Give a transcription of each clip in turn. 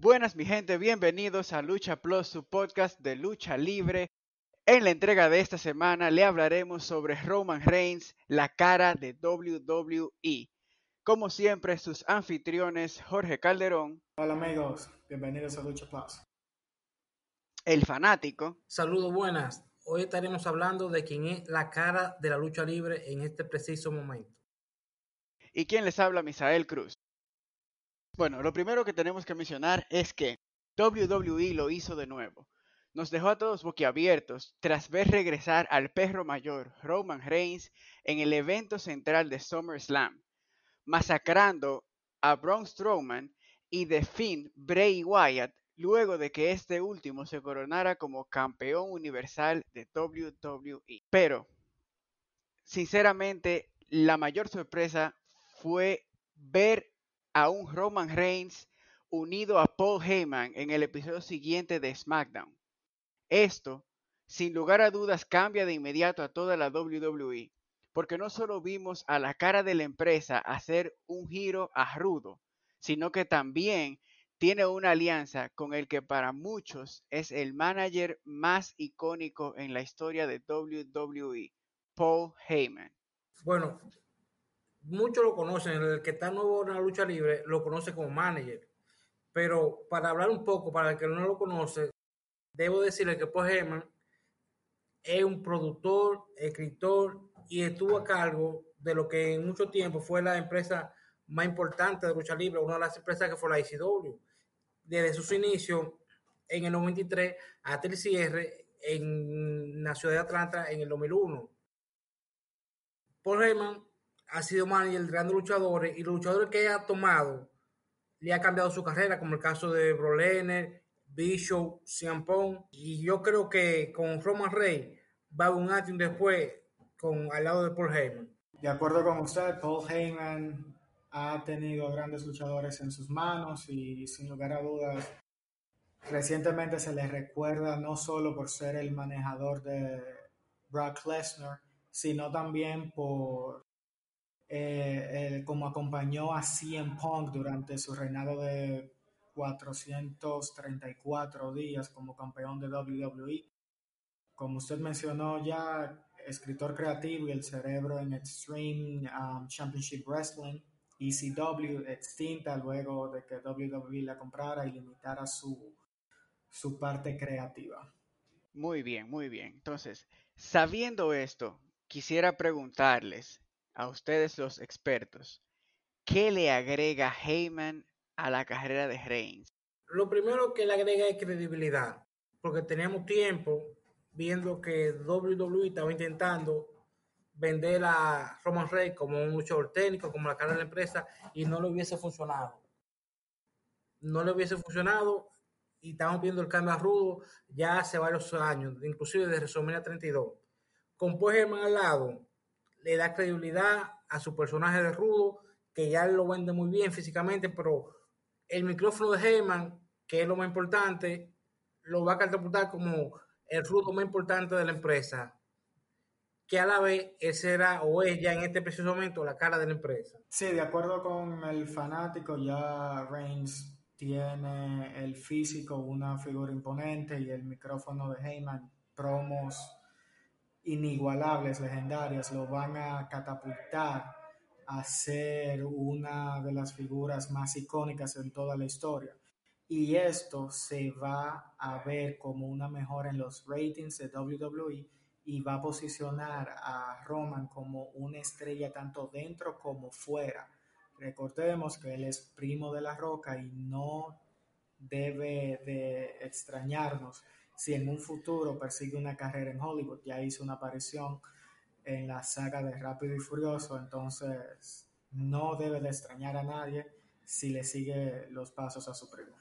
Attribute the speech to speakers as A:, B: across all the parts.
A: Buenas mi gente, bienvenidos a Lucha Plus, su podcast de lucha libre. En la entrega de esta semana le hablaremos sobre Roman Reigns, la cara de WWE. Como siempre, sus anfitriones Jorge Calderón.
B: Hola amigos, bienvenidos a Lucha Plus.
A: El fanático.
C: Saludos buenas. Hoy estaremos hablando de quién es la cara de la lucha libre en este preciso momento.
A: ¿Y quién les habla? Misael Cruz. Bueno, lo primero que tenemos que mencionar es que WWE lo hizo de nuevo. Nos dejó a todos boquiabiertos tras ver regresar al perro mayor Roman Reigns en el evento central de SummerSlam, masacrando a Braun Strowman y The Finn Bray Wyatt luego de que este último se coronara como campeón universal de WWE. Pero, sinceramente, la mayor sorpresa fue ver a un Roman Reigns unido a Paul Heyman en el episodio siguiente de SmackDown. Esto, sin lugar a dudas, cambia de inmediato a toda la WWE, porque no solo vimos a la cara de la empresa hacer un giro a rudo, sino que también tiene una alianza con el que para muchos es el manager más icónico en la historia de WWE, Paul Heyman.
C: Bueno, muchos lo conocen, el que está nuevo en la lucha libre lo conoce como manager. Pero para hablar un poco, para el que no lo conoce, debo decirle que Paul Heyman es un productor, escritor y estuvo a cargo de lo que en mucho tiempo fue la empresa más importante de lucha libre, una de las empresas que fue la ICW. Desde sus inicios en el 93 hasta el cierre en la ciudad de Atlanta en el 2001. Paul Heyman ha sido manager de grandes luchadores y los luchadores que ha tomado le ha cambiado su carrera, como el caso de Bro Lesnar, Bishop, Punk. Y yo creo que con Roman Reigns va a un antes y un después con, al lado de Paul Heyman.
B: De acuerdo con usted, Paul Heyman ha tenido grandes luchadores en sus manos y sin lugar a dudas recientemente se le recuerda no solo por ser el manejador de Brock Lesnar, sino también por eh, como acompañó a CM Punk durante su reinado de 434 días como campeón de WWE. Como usted mencionó ya, escritor creativo y el cerebro en Extreme um, Championship Wrestling, ECW, extinta luego de que WWE la comprara y limitara su, su parte creativa.
A: Muy bien, muy bien. Entonces, sabiendo esto, quisiera preguntarles a ustedes los expertos, ¿qué le agrega Heyman a la carrera de Reigns?
C: Lo primero que le agrega es credibilidad, porque teníamos tiempo viendo que WWE estaba intentando vender a Roman Reigns como un luchador técnico, como la cara de la empresa, y no le hubiese funcionado. No le hubiese funcionado y estamos viendo el cambio a rudo ya hace varios años, inclusive desde WrestleMania 32. Con Paul Heyman al lado, le da credibilidad a su personaje de rudo, que ya lo vende muy bien físicamente, pero el micrófono de Heyman, que es lo más importante, lo va a catapultar como el rudo más importante de la empresa, que a la vez él será o es ya en este preciso momento la cara de la empresa.
B: Sí, de acuerdo con el fanático, ya Reigns tiene el físico, una figura imponente y el micrófono de Heyman, promos inigualables, legendarias, lo van a catapultar a ser una de las figuras más icónicas en toda la historia. Y esto se va a ver como una mejora en los ratings de WWE y va a posicionar a Roman como una estrella tanto dentro como fuera. Recordemos que él es primo de la Roca y no debe de extrañarnos si en un futuro persigue una carrera en Hollywood, ya hizo una aparición en la saga de Rápido y Furioso, entonces no debe de extrañar a nadie si le sigue los pasos a su primo.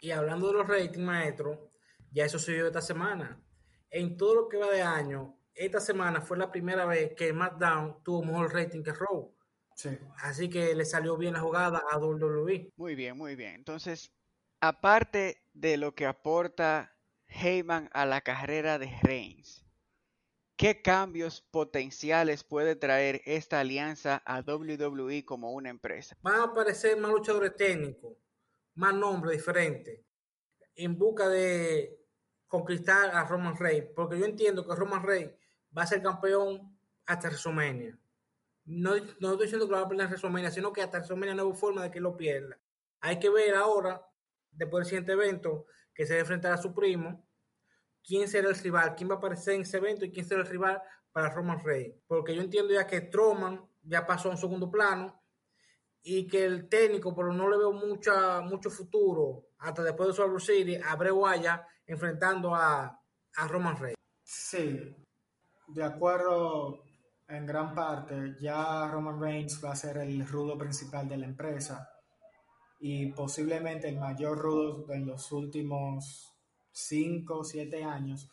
C: Y hablando de los ratings, maestro, ya eso se dio esta semana. En todo lo que va de año, esta semana fue la primera vez que SmackDown tuvo mejor rating que Raw.
B: Sí.
C: Así que le salió bien la jugada a WWE.
A: Muy bien, muy bien. Entonces, aparte de lo que aporta Heyman a la carrera de Reigns, ¿qué cambios potenciales puede traer esta alianza a WWE como una empresa?
C: Van a aparecer más luchadores técnicos, más nombres diferentes, en busca de conquistar a Roman Reigns, porque yo entiendo que Roman Reigns va a ser campeón hasta WrestleMania. No, no estoy diciendo que lo va a perder WrestleMania, sino que hasta WrestleMania no hay forma de que lo pierda. Hay que ver ahora, después del siguiente evento, que se va a enfrentar a su primo, quién será el rival, quién va a aparecer en ese evento y quién será el rival para Roman Reigns. Porque yo entiendo ya que Strowman ya pasó a un segundo plano y que el técnico, pero no le veo mucha, mucho futuro hasta después de Survivor City, a Bray Wyatt enfrentando a, a Roman Reigns.
B: Sí, de acuerdo en gran parte, ya Roman Reigns va a ser el rudo principal de la empresa y posiblemente el mayor rudo en los últimos 5 o 7 años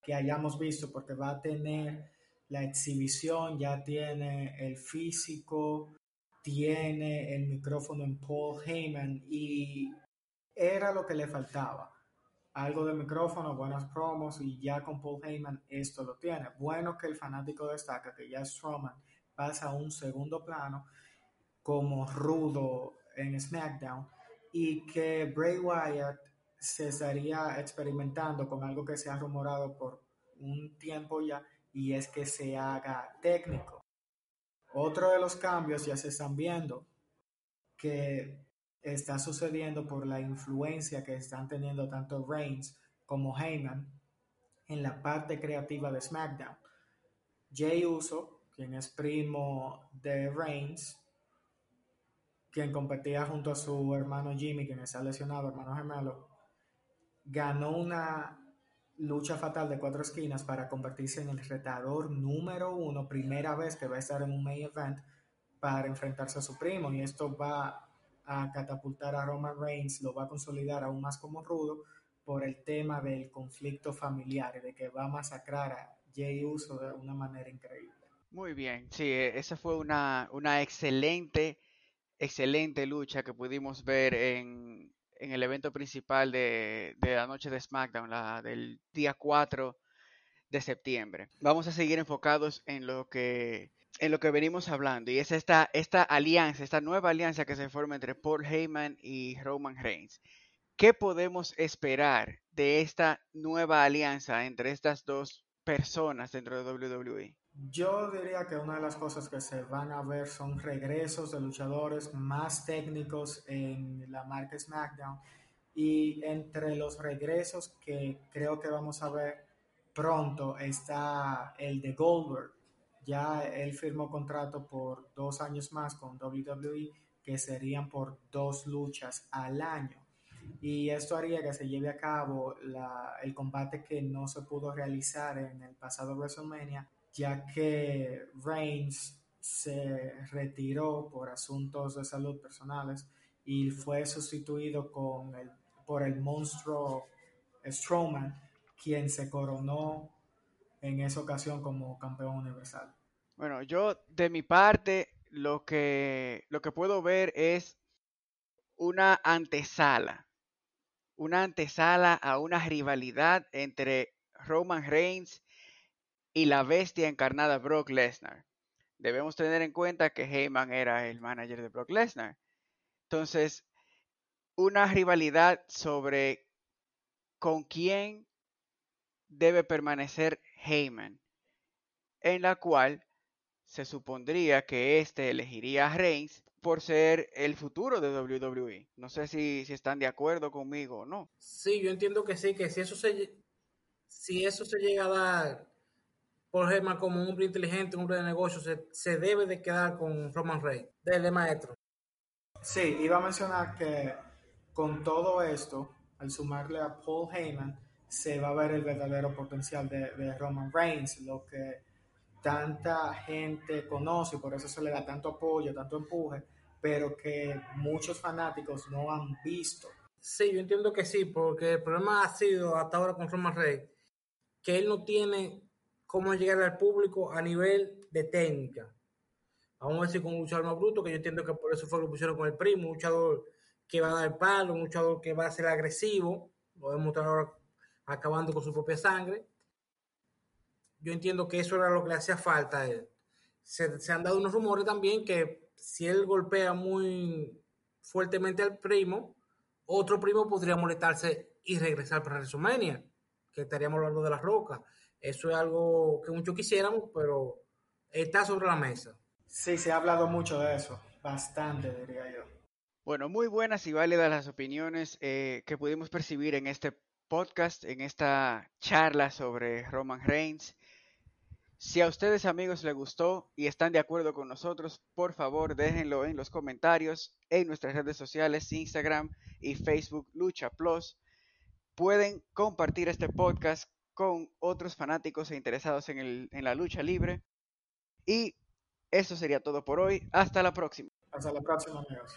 B: que hayamos visto porque va a tener la exhibición, ya tiene el físico, tiene el micrófono en Paul Heyman y era lo que le faltaba. Algo de micrófono, buenas promos y ya con Paul Heyman esto lo tiene. Bueno que el fanático destaca que ya Strowman pasa a un segundo plano como rudo en SmackDown y que Bray Wyatt se estaría experimentando con algo que se ha rumorado por un tiempo ya y es que se haga técnico. Otro de los cambios ya se están viendo que está sucediendo por la influencia que están teniendo tanto Reigns como Heyman en la parte creativa de SmackDown. Jay Uso, quien es primo de Reigns, quien competía junto a su hermano Jimmy, quien está lesionado, hermano gemelo, ganó una lucha fatal de cuatro esquinas para convertirse en el retador número uno, primera vez que va a estar en un main event para enfrentarse a su primo. Y esto va a catapultar a Roman Reigns, lo va a consolidar aún más como rudo por el tema del conflicto familiar, de que va a masacrar a Jay Uso de una manera increíble.
A: Muy bien, sí, e, esa fue una, una excelente, excelente lucha que pudimos ver en, en el evento principal de, de, la noche de SmackDown, la del día 4 de septiembre. Vamos a seguir enfocados en lo que en lo que venimos hablando y es esta, esta alianza, esta nueva alianza que se forma entre Paul Heyman y Roman Reigns. ¿Qué podemos esperar de esta nueva alianza entre estas dos personas dentro de WWE?
B: Yo diría que una de las cosas que se van a ver son regresos de luchadores más técnicos en la marca SmackDown. Y entre los regresos que creo que vamos a ver pronto está el de Goldberg. Ya él firmó contrato por dos años más con WWE, que serían por dos luchas al año. Y esto haría que se lleve a cabo el combate que no se pudo realizar en el pasado WrestleMania ya que Reigns se retiró por asuntos de salud personales y fue sustituido con el, por el monstruo Strowman, quien se coronó en esa ocasión como campeón universal.
A: Bueno, yo de mi parte lo que, lo que puedo ver es una antesala, una antesala a una rivalidad entre Roman Reigns y la bestia encarnada Brock Lesnar. Debemos tener en cuenta que Heyman era el manager de Brock Lesnar. Entonces, una rivalidad sobre con quién debe permanecer Heyman, en la cual se supondría que éste elegiría a Reigns por ser el futuro de WWE. No sé si, si, están de acuerdo conmigo o no.
C: Sí, yo entiendo que sí, que si eso se, si eso se llega a dar Paul Heyman como un hombre inteligente, un hombre de negocio, se, se debe de quedar con Roman Reigns, desde maestro.
B: Sí, iba a mencionar que con todo esto, al sumarle a Paul Heyman, se va a ver el verdadero potencial de, de Roman Reigns, lo que tanta gente conoce y por eso se le da tanto apoyo, tanto empuje, pero que muchos fanáticos no han visto.
C: Sí, yo entiendo que sí, porque el problema ha sido hasta ahora con Roman Reigns que él no tiene cómo llegar al público a nivel de técnica. Vamos a decir con un luchador más bruto, que yo entiendo que por eso fue que lo pusieron con el primo, un luchador que va a dar palo, un luchador que va a ser agresivo, lo vemos ahora acabando con su propia sangre. Yo entiendo que eso era lo que le hacía falta a él. Se, han dado unos rumores también que si él golpea muy fuertemente al primo, otro primo podría molestarse y regresar para WrestleMania, que estaríamos hablando de la roca. Eso es algo que muchos quisiéramos, pero está sobre la mesa.
B: Sí, se ha hablado mucho de eso, bastante diría yo.
A: Bueno, muy buenas y válidas las opiniones eh, que pudimos percibir en este podcast, en esta charla sobre Roman Reigns. Si a ustedes amigos les gustó y están de acuerdo con nosotros, por favor déjenlo en los comentarios en nuestras redes sociales, Instagram y Facebook Lucha Plus. Pueden compartir este podcast con otros fanáticos e interesados en, el, en la lucha libre. Y eso sería todo por hoy. Hasta la próxima.
B: Hasta la próxima, amigos.